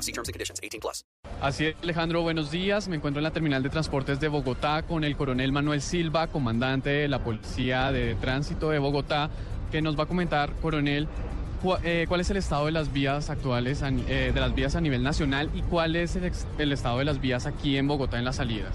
law. See terms and conditions. 18 plus. Así es, Alejandro, buenos días. Me encuentro en la terminal de transportes de Bogotá con el coronel Manuel Silva, comandante de la Policía de Tránsito de Bogotá, que nos va a comentar, coronel, cu- eh, cuál es el estado de las vías actuales, eh, de las vías a nivel nacional y cuál es el, el estado de las vías aquí en Bogotá en las salidas.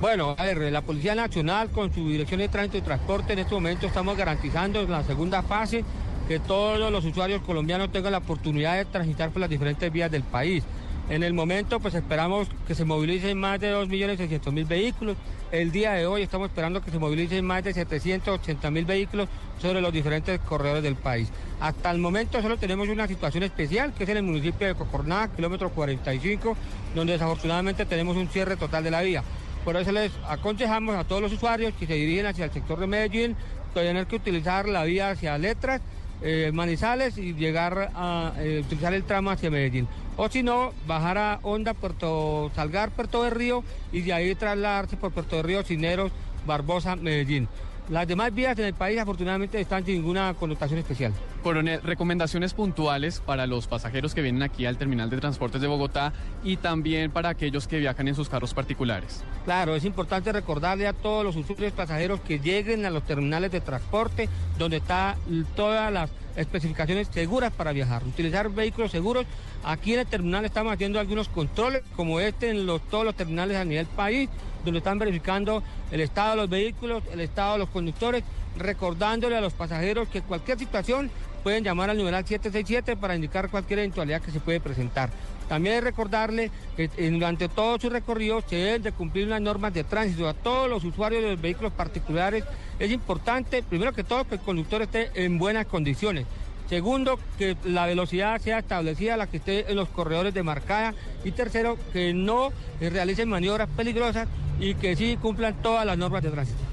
Bueno, a ver, la Policía Nacional con su Dirección de Tránsito y Transporte en este momento estamos garantizando la segunda fase que todos los usuarios colombianos tengan la oportunidad de transitar por las diferentes vías del país. En el momento, pues esperamos que se movilicen más de 2.600.000 vehículos. El día de hoy estamos esperando que se movilicen más de 780.000 vehículos sobre los diferentes corredores del país. Hasta el momento solo tenemos una situación especial, que es en el municipio de Cocorná, kilómetro 45, donde desafortunadamente tenemos un cierre total de la vía. Por eso les aconsejamos a todos los usuarios que se dirigen hacia el sector de Medellín, tener que utilizar la vía hacia Letras, eh, Manizales y llegar a eh, utilizar el tramo hacia Medellín. O si no, bajar a Honda, Puerto Salgar, Puerto de Río y de ahí trasladarse por Puerto de Río, Cineros, Barbosa, Medellín. Las demás vías en el país afortunadamente están sin ninguna connotación especial. Coronel, recomendaciones puntuales para los pasajeros que vienen aquí al terminal de transportes de Bogotá y también para aquellos que viajan en sus carros particulares. Claro, es importante recordarle a todos los usuarios pasajeros que lleguen a los terminales de transporte donde están todas las especificaciones seguras para viajar. Utilizar vehículos seguros. Aquí en el terminal estamos haciendo algunos controles como este en los, todos los terminales a nivel país, donde están verificando el estado de los vehículos, el estado de los conductores, recordándole a los pasajeros que cualquier situación pueden llamar al numeral 767 para indicar cualquier eventualidad que se puede presentar. También es recordarle que eh, durante todo su recorrido se deben de cumplir unas normas de tránsito a todos los usuarios de los vehículos particulares. Es importante, primero que todo, que el conductor esté en buenas condiciones. Segundo, que la velocidad sea establecida, la que esté en los corredores de marcada. Y tercero, que no realicen maniobras peligrosas y que sí cumplan todas las normas de tránsito.